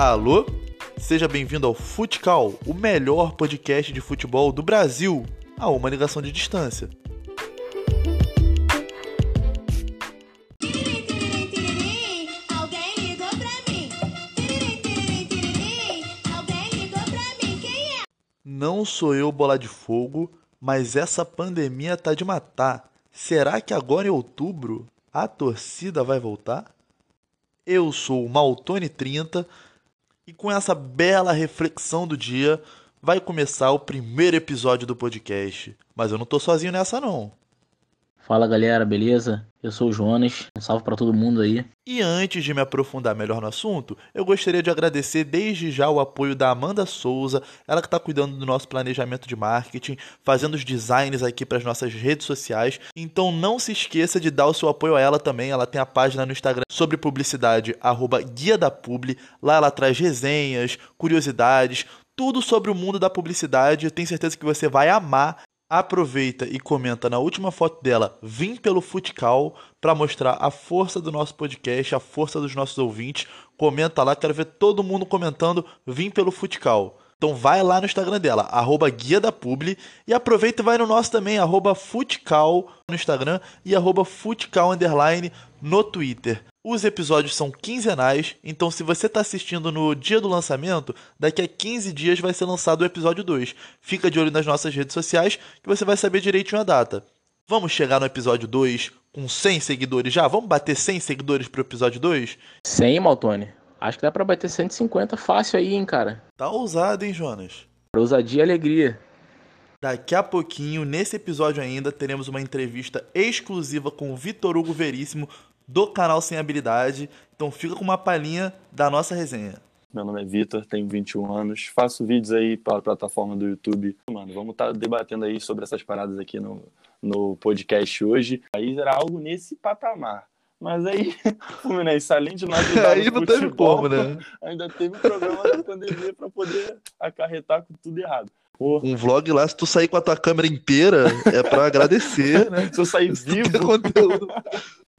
Alô? Seja bem-vindo ao Futcal, o melhor podcast de futebol do Brasil, a uma ligação de distância. É? Não sou eu bola de fogo, mas essa pandemia tá de matar. Será que agora em outubro a torcida vai voltar? Eu sou o Maltone30 e com essa bela reflexão do dia vai começar o primeiro episódio do podcast. Mas eu não tô sozinho nessa não. Fala galera, beleza? Eu sou o Jonas, um salve pra todo mundo aí. E antes de me aprofundar melhor no assunto, eu gostaria de agradecer desde já o apoio da Amanda Souza, ela que está cuidando do nosso planejamento de marketing, fazendo os designs aqui para as nossas redes sociais. Então não se esqueça de dar o seu apoio a ela também. Ela tem a página no Instagram sobre publicidade, arroba Guia da Publi. Lá ela traz resenhas, curiosidades, tudo sobre o mundo da publicidade. Eu tenho certeza que você vai amar. Aproveita e comenta na última foto dela, vim pelo Futcal, para mostrar a força do nosso podcast, a força dos nossos ouvintes. Comenta lá, quero ver todo mundo comentando, vim pelo Futcal. Então vai lá no Instagram dela, arroba Guia da Publi, e aproveita e vai no nosso também, arroba Futcal no Instagram e arroba Futcal Underline no Twitter. Os episódios são quinzenais, então se você está assistindo no dia do lançamento, daqui a 15 dias vai ser lançado o episódio 2. Fica de olho nas nossas redes sociais que você vai saber direitinho a data. Vamos chegar no episódio 2 com 100 seguidores já? Vamos bater 100 seguidores pro episódio 2? 100, Maltone? Acho que dá pra bater 150 fácil aí, hein, cara. Tá ousado, hein, Jonas? Ousadia e alegria. Daqui a pouquinho, nesse episódio ainda, teremos uma entrevista exclusiva com o Vitor Hugo Veríssimo, do canal Sem Habilidade. Então fica com uma palhinha da nossa resenha. Meu nome é Vitor, tenho 21 anos, faço vídeos aí para a plataforma do YouTube. Mano, vamos estar debatendo aí sobre essas paradas aqui no, no podcast hoje. Aí era algo nesse patamar. Mas aí, Fluminense, além de ajudar Aí não teve como, né? ainda teve problema da pandemia para poder acarretar com tudo errado. Porra, Um vlog lá, se tu sair com a tua câmera inteira, é pra agradecer, né? se eu sair vivo, conteúdo.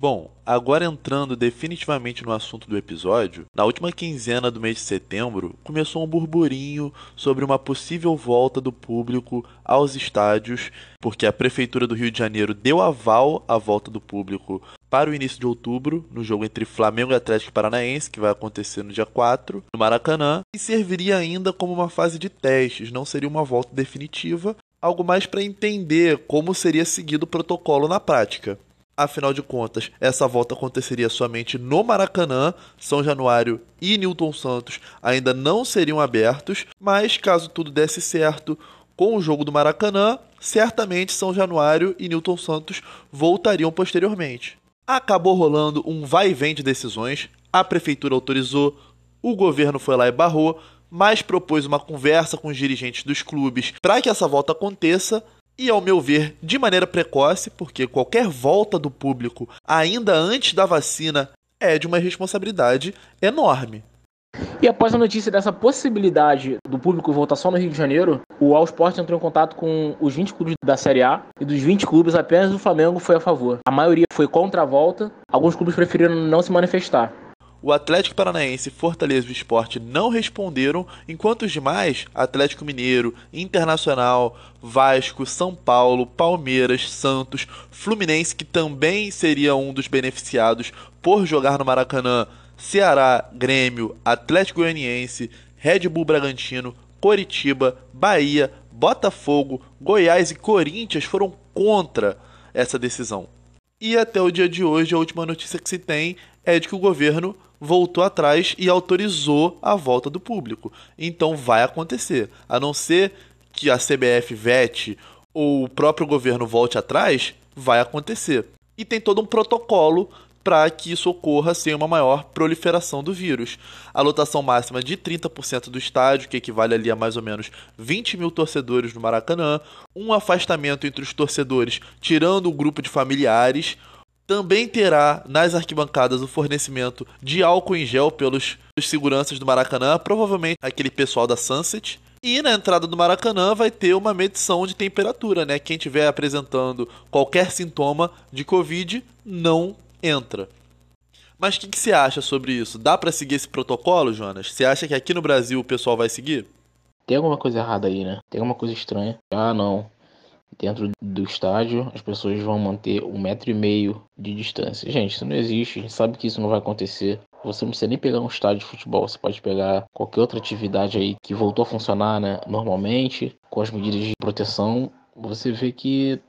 Bom, agora entrando definitivamente no assunto do episódio, na última quinzena do mês de setembro, começou um burburinho sobre uma possível volta do público aos estádios, porque a Prefeitura do Rio de Janeiro deu aval à volta do público para o início de outubro, no jogo entre Flamengo e Atlético Paranaense, que vai acontecer no dia 4, no Maracanã, e serviria ainda como uma fase de testes, não seria uma volta definitiva, algo mais para entender como seria seguido o protocolo na prática. Afinal de contas, essa volta aconteceria somente no Maracanã, São Januário e Newton Santos ainda não seriam abertos, mas caso tudo desse certo com o jogo do Maracanã, certamente São Januário e Newton Santos voltariam posteriormente. Acabou rolando um vai e vem de decisões, a prefeitura autorizou, o governo foi lá e barrou, mas propôs uma conversa com os dirigentes dos clubes para que essa volta aconteça e, ao meu ver, de maneira precoce, porque qualquer volta do público ainda antes da vacina é de uma responsabilidade enorme. E após a notícia dessa possibilidade do público voltar só no Rio de Janeiro, o All Sport entrou em contato com os 20 clubes da Série A e dos 20 clubes apenas o Flamengo foi a favor. A maioria foi contra a volta, alguns clubes preferiram não se manifestar. O Atlético Paranaense, Fortaleza e o Sport não responderam, enquanto os demais, Atlético Mineiro, Internacional, Vasco, São Paulo, Palmeiras, Santos, Fluminense, que também seria um dos beneficiados por jogar no Maracanã, Ceará, Grêmio, Atlético Goianiense, Red Bull Bragantino, Coritiba, Bahia, Botafogo, Goiás e Corinthians foram contra essa decisão. E até o dia de hoje, a última notícia que se tem é de que o governo voltou atrás e autorizou a volta do público. Então vai acontecer. A não ser que a CBF vete ou o próprio governo volte atrás, vai acontecer. E tem todo um protocolo para que isso ocorra sem uma maior proliferação do vírus. A lotação máxima de 30% do estádio, que equivale ali a mais ou menos 20 mil torcedores no Maracanã, um afastamento entre os torcedores, tirando o grupo de familiares, também terá nas arquibancadas o fornecimento de álcool em gel pelos seguranças do Maracanã, provavelmente aquele pessoal da Sunset. E na entrada do Maracanã vai ter uma medição de temperatura, né? Quem estiver apresentando qualquer sintoma de Covid não entra. Mas o que, que você acha sobre isso? Dá pra seguir esse protocolo, Jonas? Você acha que aqui no Brasil o pessoal vai seguir? Tem alguma coisa errada aí, né? Tem alguma coisa estranha. Ah, não. Dentro do estádio, as pessoas vão manter um metro e meio de distância. Gente, isso não existe. A gente sabe que isso não vai acontecer. Você não precisa nem pegar um estádio de futebol. Você pode pegar qualquer outra atividade aí que voltou a funcionar, né? Normalmente, com as medidas de proteção. Você vê que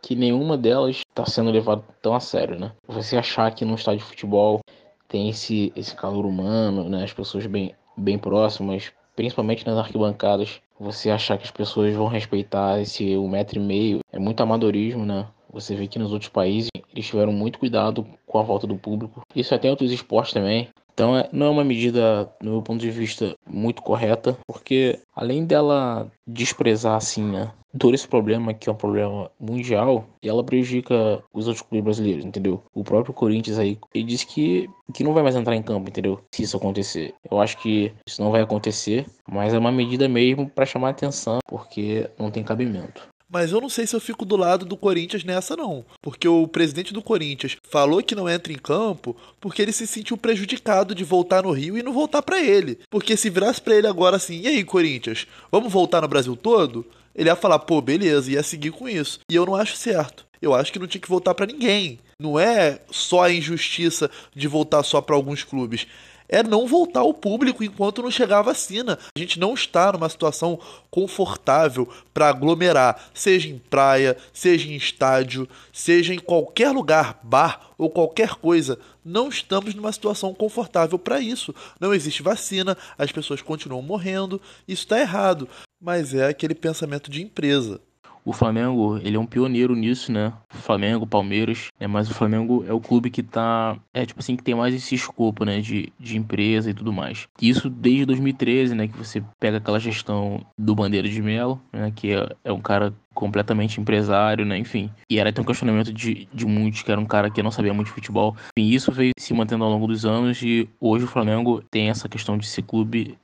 que nenhuma delas está sendo levada tão a sério, né? Você achar que no estádio de futebol tem esse, esse calor humano, né? As pessoas bem, bem próximas, principalmente nas arquibancadas. Você achar que as pessoas vão respeitar esse um metro e meio é muito amadorismo, né? Você vê que nos outros países eles tiveram muito cuidado com a volta do público. Isso até em outros esportes também. Então é, não é uma medida, no meu ponto de vista, muito correta, porque além dela desprezar assim, né, todo esse problema que é um problema mundial, ela prejudica os outros clubes brasileiros, entendeu? O próprio Corinthians aí, ele disse que, que não vai mais entrar em campo, entendeu? Se isso acontecer. Eu acho que isso não vai acontecer, mas é uma medida mesmo para chamar atenção, porque não tem cabimento. Mas eu não sei se eu fico do lado do Corinthians nessa, não. Porque o presidente do Corinthians falou que não entra em campo porque ele se sentiu prejudicado de voltar no Rio e não voltar para ele. Porque se virasse para ele agora assim, e aí, Corinthians, vamos voltar no Brasil todo? Ele ia falar, pô, beleza, ia seguir com isso. E eu não acho certo. Eu acho que não tinha que voltar para ninguém. Não é só a injustiça de voltar só para alguns clubes é não voltar ao público enquanto não chegar a vacina. A gente não está numa situação confortável para aglomerar, seja em praia, seja em estádio, seja em qualquer lugar, bar ou qualquer coisa. Não estamos numa situação confortável para isso. Não existe vacina, as pessoas continuam morrendo, isso está errado. Mas é aquele pensamento de empresa. O Flamengo, ele é um pioneiro nisso, né? Flamengo, Palmeiras, né? Mas o Flamengo é o clube que tá, é tipo assim, que tem mais esse escopo, né? De, de empresa e tudo mais. Isso desde 2013, né? Que você pega aquela gestão do Bandeira de Melo, né? Que é, é um cara completamente empresário, né? Enfim. E era até um questionamento de, de muitos, que era um cara que não sabia muito de futebol. E isso veio se mantendo ao longo dos anos e hoje o Flamengo tem essa questão de ser clube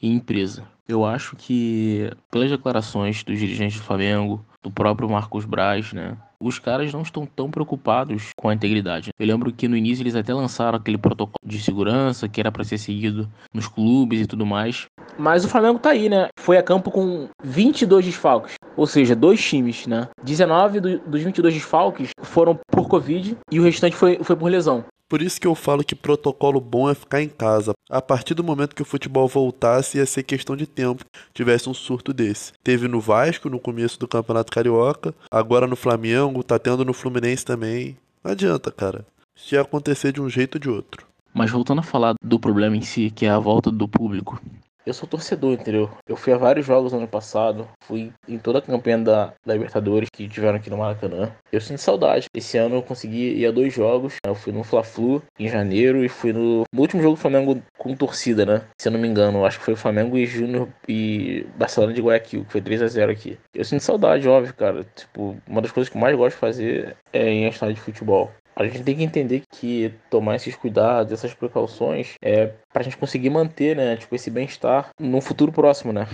e empresa. Eu acho que, pelas declarações dos dirigentes do Flamengo, do próprio Marcos Braz, né? Os caras não estão tão preocupados com a integridade. Eu lembro que no início eles até lançaram aquele protocolo de segurança que era para ser seguido nos clubes e tudo mais. Mas o Flamengo tá aí, né? Foi a campo com 22 desfalques. Ou seja, dois times, né? 19 do, dos 22 desfalques foram por Covid e o restante foi, foi por lesão. Por isso que eu falo que protocolo bom é ficar em casa. A partir do momento que o futebol voltasse, ia ser questão de tempo tivesse um surto desse. Teve no Vasco no começo do Campeonato Carioca, agora no Flamengo, tá tendo no Fluminense também. Não adianta, cara. Ia acontecer de um jeito ou de outro. Mas voltando a falar do problema em si, que é a volta do público, eu sou torcedor, entendeu? Eu fui a vários jogos no ano passado, fui em toda a campanha da, da Libertadores que tiveram aqui no Maracanã. Eu sinto saudade. Esse ano eu consegui ir a dois jogos. Eu fui no Fla-Flu em janeiro e fui no, no último jogo do Flamengo com torcida, né? Se eu não me engano, acho que foi o Flamengo e Júnior e Barcelona de Guayaquil, que foi 3 a 0 aqui. Eu sinto saudade, óbvio, cara. Tipo, uma das coisas que eu mais gosto de fazer é em estádio de futebol. A gente tem que entender que tomar esses cuidados, essas precauções, é pra gente conseguir manter, né, tipo, esse bem-estar no futuro próximo, né?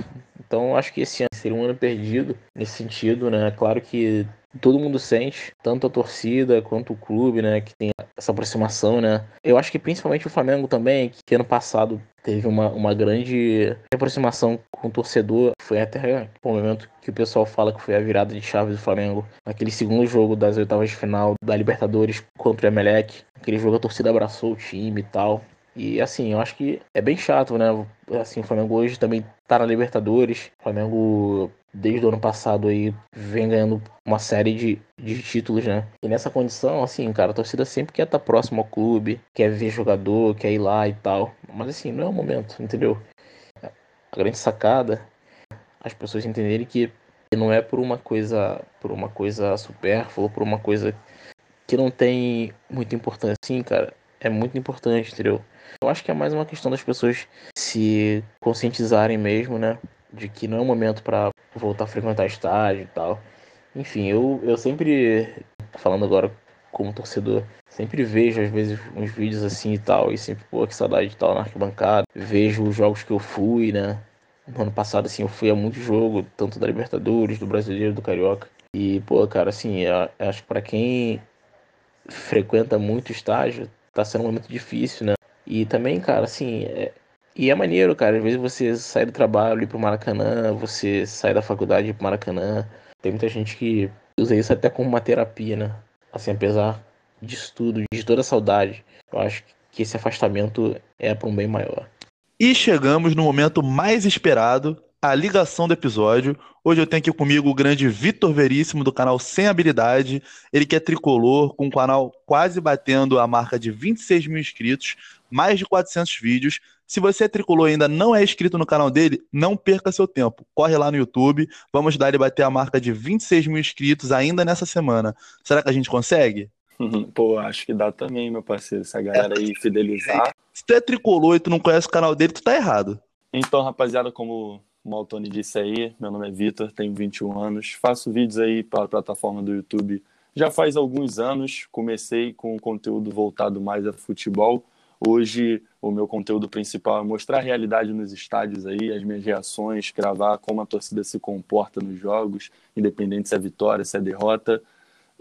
Então, acho que esse ano seria um ano perdido nesse sentido, né? Claro que todo mundo sente, tanto a torcida quanto o clube, né, que tem essa aproximação, né? Eu acho que principalmente o Flamengo também, que ano passado teve uma, uma grande aproximação com o torcedor. Foi até o momento que o pessoal fala que foi a virada de chave do Flamengo. Naquele segundo jogo das oitavas de final da Libertadores contra o Emelec. Aquele jogo a torcida abraçou o time e tal. E assim, eu acho que é bem chato, né? Assim, o Flamengo hoje também tá na Libertadores. O Flamengo, desde o ano passado aí, vem ganhando uma série de, de títulos, né? E nessa condição, assim, cara, a torcida sempre quer estar tá próximo ao clube, quer ver jogador, quer ir lá e tal. Mas assim, não é o momento, entendeu? A grande sacada, as pessoas entenderem que não é por uma coisa, por uma coisa supérflua, por uma coisa que não tem muita importância. Sim, cara, é muito importante, entendeu? Eu acho que é mais uma questão das pessoas se conscientizarem mesmo, né? De que não é o momento para voltar a frequentar estádio e tal. Enfim, eu, eu sempre, falando agora como torcedor, sempre vejo às vezes uns vídeos assim e tal, e sempre, pô, que saudade de tal na arquibancada. Vejo os jogos que eu fui, né? No ano passado, assim, eu fui a muito jogo, tanto da Libertadores, do Brasileiro, do Carioca. E, pô, cara, assim, acho que pra quem frequenta muito estágio, tá sendo um momento difícil, né? E também, cara, assim, é... e é maneiro, cara. Às vezes você sai do trabalho e ir pro Maracanã, você sai da faculdade e ir pro Maracanã. Tem muita gente que usa isso até como uma terapia, né? Assim, apesar disso tudo, de toda a saudade, eu acho que esse afastamento é para um bem maior. E chegamos no momento mais esperado, a ligação do episódio. Hoje eu tenho aqui comigo o grande Vitor Veríssimo, do canal Sem Habilidade. Ele que é tricolor, com o canal quase batendo a marca de 26 mil inscritos, mais de 400 vídeos. Se você é tricolor e ainda não é inscrito no canal dele, não perca seu tempo. Corre lá no YouTube, vamos dar ele bater a marca de 26 mil inscritos ainda nessa semana. Será que a gente consegue? Pô, acho que dá também, meu parceiro. Se a galera aí fidelizar. Se tu é tricolor e tu não conhece o canal dele, tu tá errado. Então, rapaziada, como o Maltoni disse aí, meu nome é Vitor, tenho 21 anos, faço vídeos aí para a plataforma do YouTube já faz alguns anos. Comecei com conteúdo voltado mais a futebol. Hoje, o meu conteúdo principal é mostrar a realidade nos estádios aí, as minhas reações, gravar como a torcida se comporta nos jogos, independente se é vitória, se é derrota.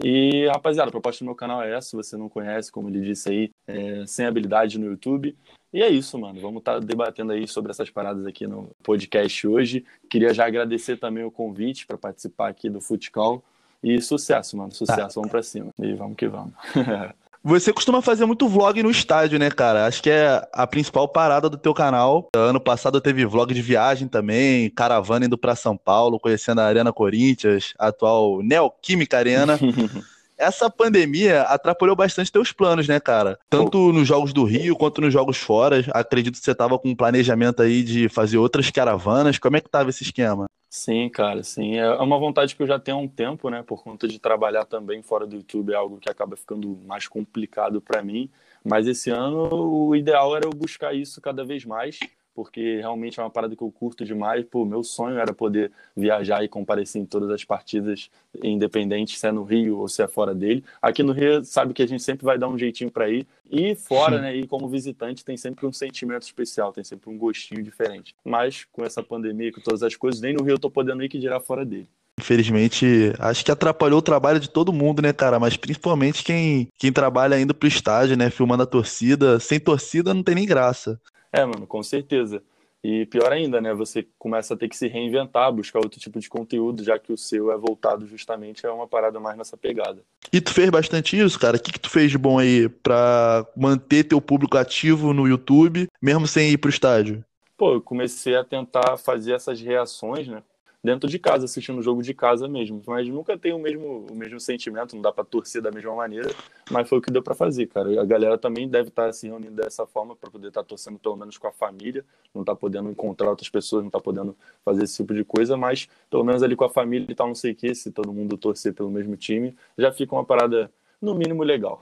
E, rapaziada, a proposta do meu canal é essa, se você não conhece, como ele disse aí, é, sem habilidade no YouTube. E é isso, mano. Vamos estar tá debatendo aí sobre essas paradas aqui no podcast hoje. Queria já agradecer também o convite para participar aqui do Futecall. E sucesso, mano. Sucesso. Tá. Vamos para cima. E vamos que vamos. Você costuma fazer muito vlog no estádio, né, cara? Acho que é a principal parada do teu canal. Ano passado teve vlog de viagem também, caravana indo para São Paulo, conhecendo a Arena Corinthians, a atual Neoquímica Arena. Essa pandemia atrapalhou bastante teus planos, né, cara? Tanto nos jogos do Rio quanto nos jogos fora. Acredito que você tava com um planejamento aí de fazer outras caravanas. Como é que tava esse esquema? Sim, cara, sim. É uma vontade que eu já tenho há um tempo, né? Por conta de trabalhar também fora do YouTube, é algo que acaba ficando mais complicado para mim. Mas esse ano o ideal era eu buscar isso cada vez mais porque realmente é uma parada que eu curto demais. Pô, meu sonho era poder viajar e comparecer em todas as partidas, independente se é no Rio ou se é fora dele. Aqui no Rio, sabe que a gente sempre vai dar um jeitinho para ir. E fora, Sim. né, e como visitante, tem sempre um sentimento especial, tem sempre um gostinho diferente. Mas com essa pandemia, com todas as coisas, nem no Rio eu tô podendo ir que dirá fora dele. Infelizmente, acho que atrapalhou o trabalho de todo mundo, né, cara? Mas principalmente quem, quem trabalha indo pro estádio, né? Filmando a torcida. Sem torcida não tem nem graça. É, mano, com certeza. E pior ainda, né? Você começa a ter que se reinventar, buscar outro tipo de conteúdo, já que o seu é voltado justamente a uma parada mais nessa pegada. E tu fez bastante isso, cara? O que, que tu fez de bom aí pra manter teu público ativo no YouTube, mesmo sem ir pro estádio? Pô, eu comecei a tentar fazer essas reações, né? Dentro de casa, assistindo o jogo de casa mesmo. Mas nunca tem o mesmo, o mesmo sentimento, não dá para torcer da mesma maneira, mas foi o que deu para fazer, cara. A galera também deve estar tá se reunindo dessa forma para poder estar tá torcendo pelo menos com a família, não tá podendo encontrar outras pessoas, não tá podendo fazer esse tipo de coisa, mas pelo menos ali com a família e tal, não sei o que, se todo mundo torcer pelo mesmo time, já fica uma parada no mínimo legal.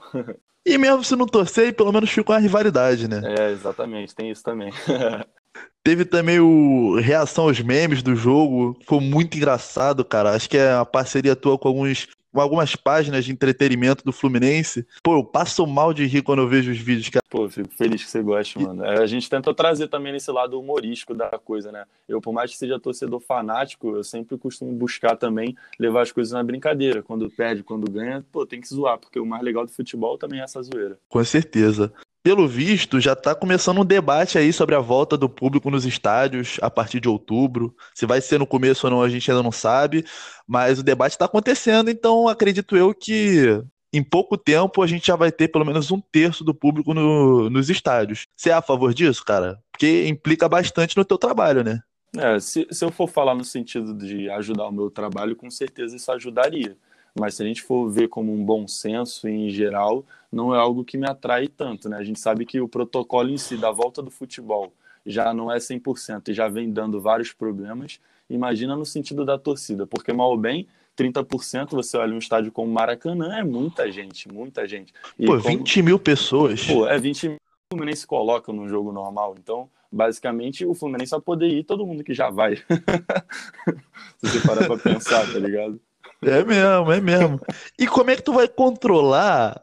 E mesmo se não torcer, pelo menos fica uma rivalidade, né? É, exatamente, tem isso também. Teve também o reação aos memes do jogo, foi muito engraçado, cara. Acho que é uma parceria tua com alguns com algumas páginas de entretenimento do Fluminense. Pô, eu passo mal de rir quando eu vejo os vídeos, cara. Pô, fico feliz que você goste, mano. A gente tenta trazer também nesse lado humorístico da coisa, né? Eu, por mais que seja torcedor fanático, eu sempre costumo buscar também levar as coisas na brincadeira. Quando perde, quando ganha, pô, tem que zoar, porque o mais legal do futebol também é essa zoeira. Com certeza pelo visto, já está começando um debate aí sobre a volta do público nos estádios a partir de outubro. Se vai ser no começo ou não, a gente ainda não sabe, mas o debate está acontecendo, então acredito eu que em pouco tempo a gente já vai ter pelo menos um terço do público no, nos estádios. Você é a favor disso, cara? Porque implica bastante no teu trabalho, né? É, se, se eu for falar no sentido de ajudar o meu trabalho, com certeza isso ajudaria. Mas se a gente for ver como um bom senso em geral, não é algo que me atrai tanto, né? A gente sabe que o protocolo em si da volta do futebol já não é 100% e já vem dando vários problemas. Imagina no sentido da torcida, porque mal ou bem, 30% você olha um estádio como Maracanã, é muita gente, muita gente. E pô, como... 20 mil pessoas. Pô, é 20 mil. O Fluminense coloca num jogo normal, então basicamente o Fluminense vai poder ir todo mundo que já vai. Se você parar pra pensar, tá ligado? É mesmo, é mesmo. E como é que tu vai controlar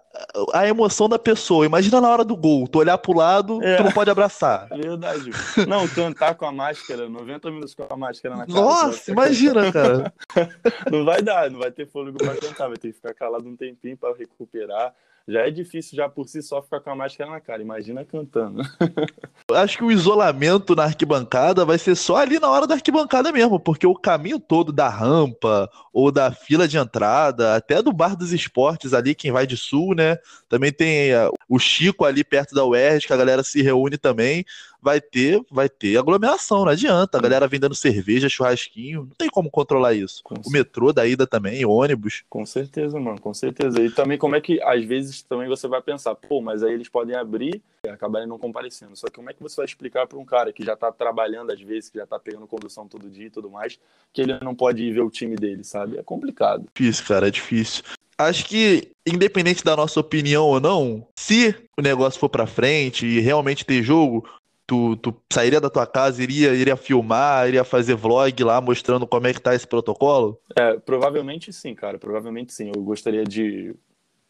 a emoção da pessoa? Imagina na hora do gol, tu olhar pro lado, é. tu não pode abraçar. Verdade. Não, cantar com a máscara, 90 minutos com a máscara na cara. Nossa, imagina, cara. Não vai dar, não vai ter fôlego pra cantar, vai ter que ficar calado um tempinho pra recuperar. Já é difícil já por si só ficar com a máscara na cara. Imagina cantando. Acho que o isolamento na arquibancada vai ser só ali na hora da arquibancada mesmo, porque o caminho todo da rampa ou da fila de entrada, até do bar dos esportes ali, quem vai de sul, né? Também tem eh, o Chico ali perto da UERJ, que a galera se reúne também. Vai ter, vai ter aglomeração, não adianta. A galera vendendo cerveja, churrasquinho, não tem como controlar isso. Com O metrô da ida também, ônibus. Com certeza, mano, com certeza. E também como é que, às vezes, também você vai pensar, pô, mas aí eles podem abrir e acabarem não comparecendo. Só que como é que você vai explicar para um cara que já tá trabalhando, às vezes, que já tá pegando condução todo dia e tudo mais, que ele não pode ir ver o time dele, sabe? É complicado. Difícil, cara, é difícil. Acho que, independente da nossa opinião ou não, se o negócio for pra frente e realmente ter jogo, tu, tu sairia da tua casa, iria, iria filmar, iria fazer vlog lá mostrando como é que tá esse protocolo? É, provavelmente sim, cara, provavelmente sim. Eu gostaria de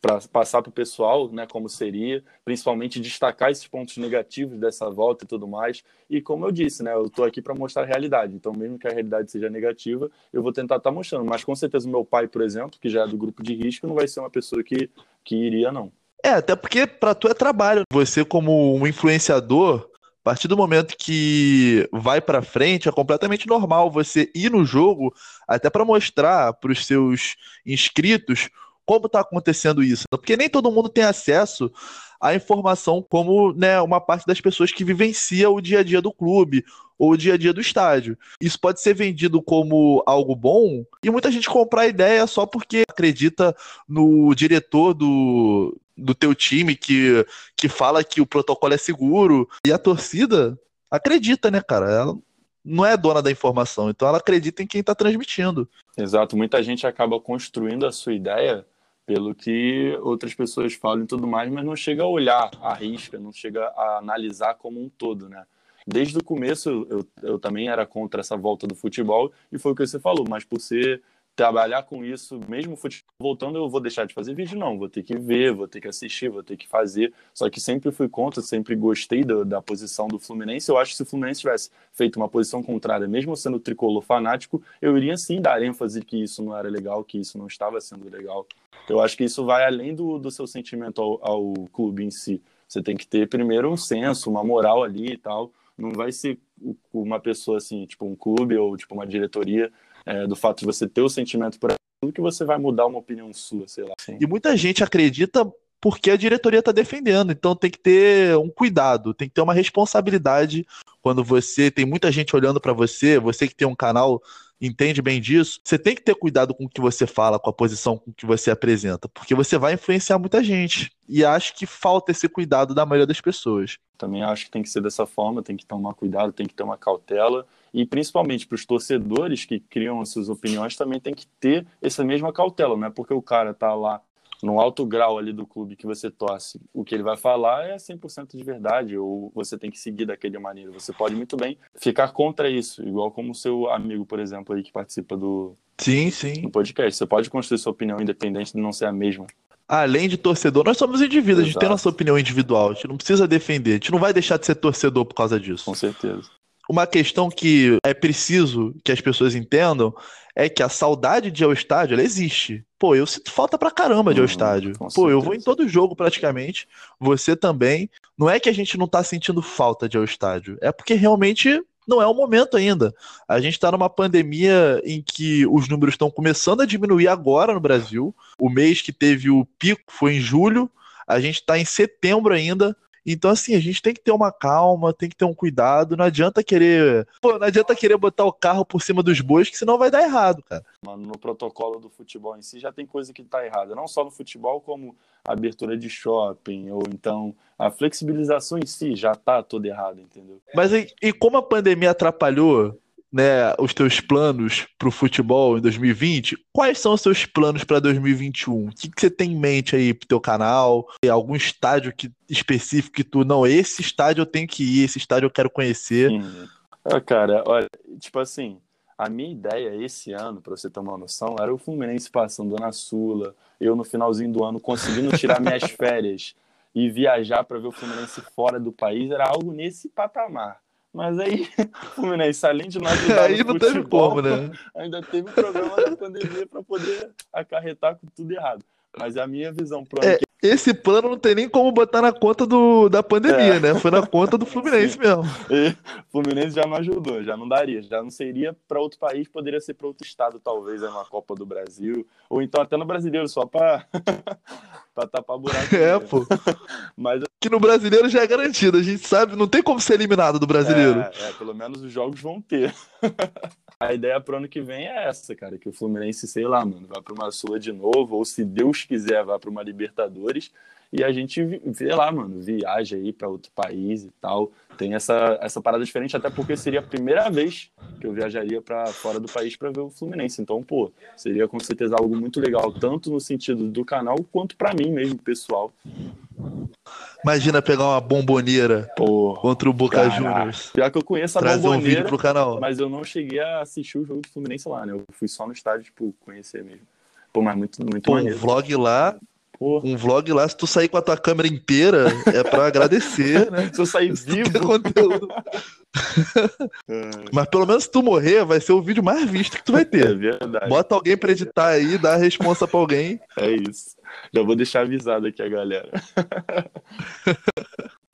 pra, passar pro pessoal, né, como seria, principalmente destacar esses pontos negativos dessa volta e tudo mais. E como eu disse, né, eu tô aqui para mostrar a realidade. Então, mesmo que a realidade seja negativa, eu vou tentar estar mostrando. Mas com certeza o meu pai, por exemplo, que já é do grupo de risco, não vai ser uma pessoa que, que iria, não. É, até porque pra tu é trabalho. Você, como um influenciador, partir do momento que vai pra frente, é completamente normal você ir no jogo até pra mostrar pros seus inscritos como tá acontecendo isso. Porque nem todo mundo tem acesso à informação como né, uma parte das pessoas que vivencia o dia a dia do clube ou o dia a dia do estádio. Isso pode ser vendido como algo bom e muita gente comprar a ideia só porque acredita no diretor do, do teu time que, que fala que o protocolo é seguro. E a torcida acredita, né, cara? Ela não é dona da informação, então ela acredita em quem tá transmitindo. Exato, muita gente acaba construindo a sua ideia pelo que outras pessoas falam e tudo mais, mas não chega a olhar a risca, não chega a analisar como um todo, né? Desde o começo eu, eu também era contra essa volta do futebol e foi o que você falou, mas por ser trabalhar com isso, mesmo futebol voltando, eu vou deixar de fazer vídeo? Não, vou ter que ver, vou ter que assistir, vou ter que fazer. Só que sempre fui contra, sempre gostei da, da posição do Fluminense. Eu acho que se o Fluminense tivesse feito uma posição contrária, mesmo sendo tricolor fanático, eu iria sim dar ênfase que isso não era legal, que isso não estava sendo legal. Eu acho que isso vai além do, do seu sentimento ao, ao clube em si. Você tem que ter primeiro um senso, uma moral ali e tal. Não vai ser uma pessoa assim, tipo um clube ou tipo uma diretoria é, do fato de você ter o sentimento por aquilo que você vai mudar uma opinião sua, sei lá. E muita gente acredita porque a diretoria está defendendo, então tem que ter um cuidado, tem que ter uma responsabilidade quando você tem muita gente olhando para você, você que tem um canal entende bem disso, você tem que ter cuidado com o que você fala, com a posição com que você apresenta, porque você vai influenciar muita gente. E acho que falta esse cuidado da maioria das pessoas. Também acho que tem que ser dessa forma, tem que tomar cuidado, tem que ter uma cautela. E principalmente para os torcedores que criam as suas opiniões também tem que ter essa mesma cautela, não é porque o cara tá lá no alto grau ali do clube que você torce, o que ele vai falar é 100% de verdade, ou você tem que seguir daquele maneira. Você pode muito bem ficar contra isso, igual como o seu amigo, por exemplo, aí que participa do, Sim, sim. do podcast. Você pode construir sua opinião independente de não ser a mesma. Além de torcedor, nós somos indivíduos, a gente tem Exato. nossa opinião individual, a gente não precisa defender, a gente não vai deixar de ser torcedor por causa disso. Com certeza. Uma questão que é preciso que as pessoas entendam é que a saudade de ir ao estádio, ela existe. Pô, eu sinto falta pra caramba de ir ao Hum, estádio. com Pô, eu vou em todo jogo praticamente, você também. Não é que a gente não tá sentindo falta de ir ao estádio, é porque realmente não é o momento ainda. A gente tá numa pandemia em que os números estão começando a diminuir agora no Brasil. O mês que teve o pico foi em julho, a gente tá em setembro ainda. Então, assim, a gente tem que ter uma calma, tem que ter um cuidado. Não adianta querer. Pô, não adianta querer botar o carro por cima dos bois, que senão vai dar errado, cara. Mano, no protocolo do futebol em si já tem coisa que tá errada. Não só no futebol, como a abertura de shopping, ou então a flexibilização em si já tá toda errada, entendeu? Mas e, e como a pandemia atrapalhou, né, os teus planos pro futebol em 2020, quais são os seus planos para 2021? O que, que você tem em mente aí pro teu canal? Tem algum estádio que, específico que tu, não, esse estádio eu tenho que ir, esse estádio eu quero conhecer. Ah, cara, olha, tipo assim, a minha ideia esse ano, pra você ter uma noção, era o Fluminense passando na Sula, eu no finalzinho do ano conseguindo tirar minhas férias e viajar pra ver o Fluminense fora do país, era algo nesse patamar. Mas aí, o Fluminense, além de ajudar Aí não teve como, né? ainda teve problema da pandemia para poder acarretar com tudo errado. Mas a minha visão pro ano É, que esse plano não tem nem como botar na conta do, da pandemia, É. né? Foi na conta do Fluminense mesmo. E o Fluminense já não ajudou, já não daria, já não seria para outro país, poderia ser para outro estado, talvez, aí na Copa do Brasil, ou então até no brasileiro, só para tapar buraco. É, pô. Mas Que no brasileiro já é garantido. A gente sabe, não tem como ser eliminado do brasileiro. É, é, pelo menos os jogos vão ter. A ideia pro ano que vem é essa, cara, que o Fluminense, sei lá, mano, vá para uma Sula de novo, ou se Deus quiser, vá para uma Libertadores, e a gente, vê lá, mano, viaja aí para outro país e tal. Tem essa, essa parada diferente, até porque seria a primeira vez que eu viajaria para fora do país para ver o Fluminense. Então, pô, seria com certeza algo muito legal, tanto no sentido do canal, quanto para mim mesmo, pessoal. Imagina pegar uma bomboneira contra o Boca Caraca. Juniors. pior que eu conheço a Trazer um vídeo bomboneira, pro canal. Mas eu não cheguei a assistir o jogo do Fluminense lá, né? Eu fui só no estádio, tipo, conhecer mesmo. Pô, mas muito, muito Pô, um maneiro. vlog lá, Pô, um vlog lá, se tu sair com a tua câmera inteira, é pra agradecer, né? se eu sair Se vivo. conteúdo. é, Mas pelo menos se tu morrer, vai ser o vídeo mais visto que tu vai É ter. verdade. Bota alguém pra editar aí, dá a responsa pra alguém. É isso. Já vou deixar avisado aqui a galera.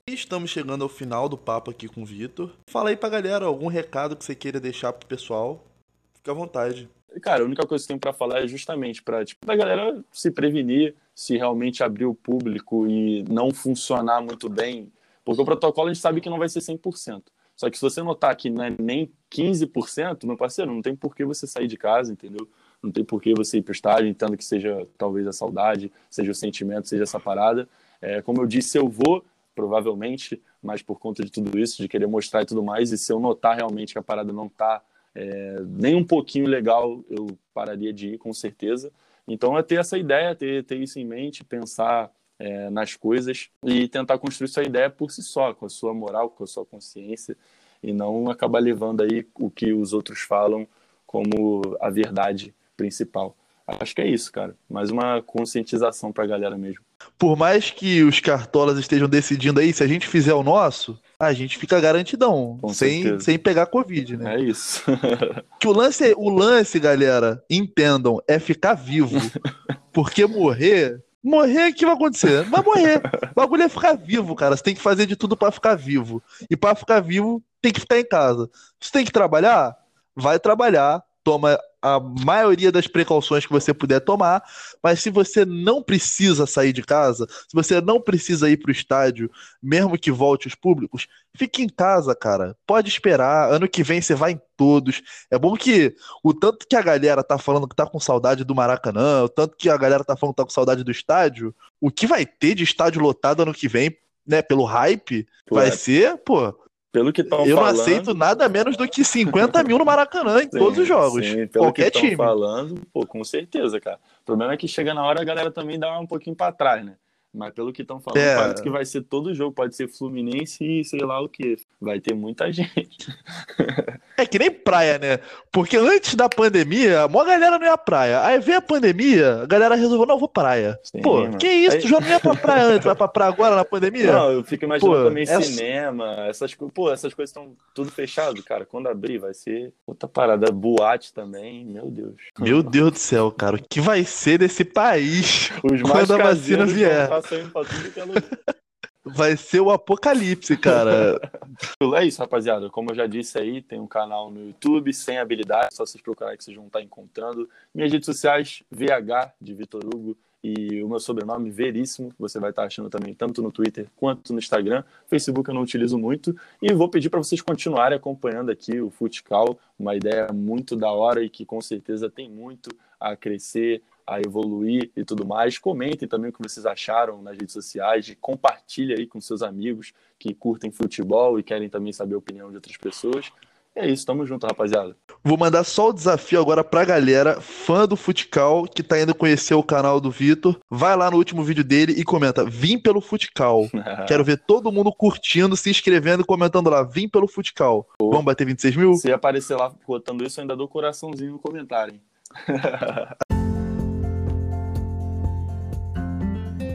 Estamos chegando ao final do papo aqui com o Vitor. Fala aí pra galera algum recado que você queira deixar pro pessoal. Fica à vontade. Cara, a única coisa que eu tenho pra falar é justamente pra, tipo, a galera se prevenir se realmente abrir o público e não funcionar muito bem. Porque o protocolo a gente sabe que não vai ser 100%. Só que se você notar que não é nem 15%, meu parceiro, não tem por que você sair de casa, entendeu? Não tem por que você ir pro estádio, entendo que seja talvez a saudade, seja o sentimento, seja essa parada. É, como eu disse, eu vou, provavelmente, mas por conta de tudo isso, de querer mostrar e tudo mais, e se eu notar realmente que a parada não tá é, nem um pouquinho legal, eu pararia de ir, com certeza. Então é ter essa ideia, ter, ter isso em mente, pensar é, nas coisas e tentar construir sua ideia por si só, com a sua moral, com a sua consciência, e não acabar levando aí o que os outros falam como a verdade principal. Acho que é isso, cara. Mais uma conscientização pra galera mesmo. Por mais que os cartolas estejam decidindo aí, se a gente fizer o nosso, a gente fica garantidão, Com sem, certeza. sem pegar Covid, né? É isso. Que o lance, o lance, galera, entendam, é ficar vivo. Porque morrer, morrer, o que vai acontecer? Vai morrer. O bagulho é ficar vivo, cara. Você tem que fazer de tudo pra ficar vivo. E pra ficar vivo, tem que ficar em casa. Você tem que trabalhar? Vai trabalhar. Toma a maioria das precauções que você puder tomar, mas se você não precisa sair de casa, se você não precisa ir pro estádio, mesmo que volte os públicos, fique em casa, cara. Pode esperar. Ano que vem você vai em todos. É bom que o tanto que a galera tá falando que tá com saudade do Maracanã, o tanto que a galera tá falando que tá com saudade do estádio, o que vai ter de estádio lotado ano que vem, né, pelo hype, Pô, vai é, ser, pô, pelo que estão eu falando. não aceito nada menos do que 50 mil no Maracanã em Sim, todos os jogos. sim, pelo qualquer que time. estão falando, pô, com certeza, cara. O problema é que chega na hora a galera também dá um pouquinho pra trás, né? Mas pelo que estão falando, É. parece que vai ser todo jogo, pode ser Fluminense e sei lá o que. Vai ter muita gente. É que nem praia, né? Porque antes da pandemia, a maior galera não ia à praia. Aí veio a pandemia, a galera resolveu, não, eu vou praia. Sim, Pô, mano. que isso? Aí- Tu já não ia pra praia antes, vai pra praia agora na pandemia? Não, eu fico imaginando Pô, também essa- cinema, essas coisas. Pô, essas coisas estão tudo fechado, cara. Quando abrir, vai ser outra parada. Boate também, meu Deus. Meu Deus do céu, cara, o que vai ser desse país Os mais quando a vacina vier? Estar saindo pra tudo que é. Vai ser o apocalipse, cara. É isso, rapaziada. Como eu já disse aí, tem um canal no YouTube, sem habilidade, só vocês procurarem que vocês vão estar encontrando. Minhas redes sociais, VH de Vitor Hugo e o meu sobrenome, Veríssimo, você vai estar achando também tanto no Twitter quanto no Instagram. Facebook eu não utilizo muito. E vou pedir para vocês continuarem acompanhando aqui o Futcal, uma ideia muito da hora e que com certeza tem muito a crescer, a evoluir e tudo mais. Comentem também o que vocês acharam nas redes sociais, compartilhe aí com seus amigos que curtem futebol e querem também saber a opinião de outras pessoas. E é isso, tamo junto, rapaziada. Vou mandar só o desafio agora pra galera, fã do Futcal, que tá indo conhecer o canal do Vitor. Vai lá no último vídeo dele e comenta: Vim pelo Futcal. Quero ver todo mundo curtindo, se inscrevendo e comentando lá: Vim pelo Futcal. Pô. Vamos bater 26 mil? Se aparecer lá botando isso, eu ainda dou coraçãozinho no comentário,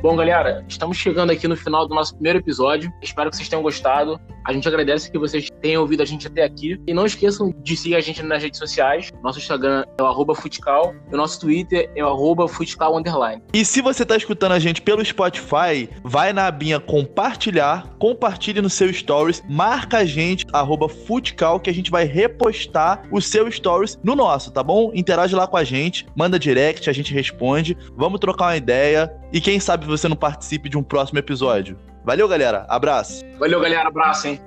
Bom, galera, estamos chegando aqui no final do nosso primeiro episódio. Espero que vocês tenham gostado. A gente agradece que vocês tenham ouvido a gente até aqui. E não esqueçam de seguir a gente nas redes sociais. Nosso Instagram é o Futcal. E o nosso Twitter é o Futcal Underline. E se você tá escutando a gente pelo Spotify, vai na abinha compartilhar, compartilhe no seu stories, marca a gente, Futcal, que a gente vai repostar o seu stories no nosso, tá bom? Interage lá com a gente, manda direct, a gente responde. Vamos trocar uma ideia. E quem sabe você não participe de um próximo episódio. Valeu, galera. Abraço. Valeu, galera. Abraço, hein?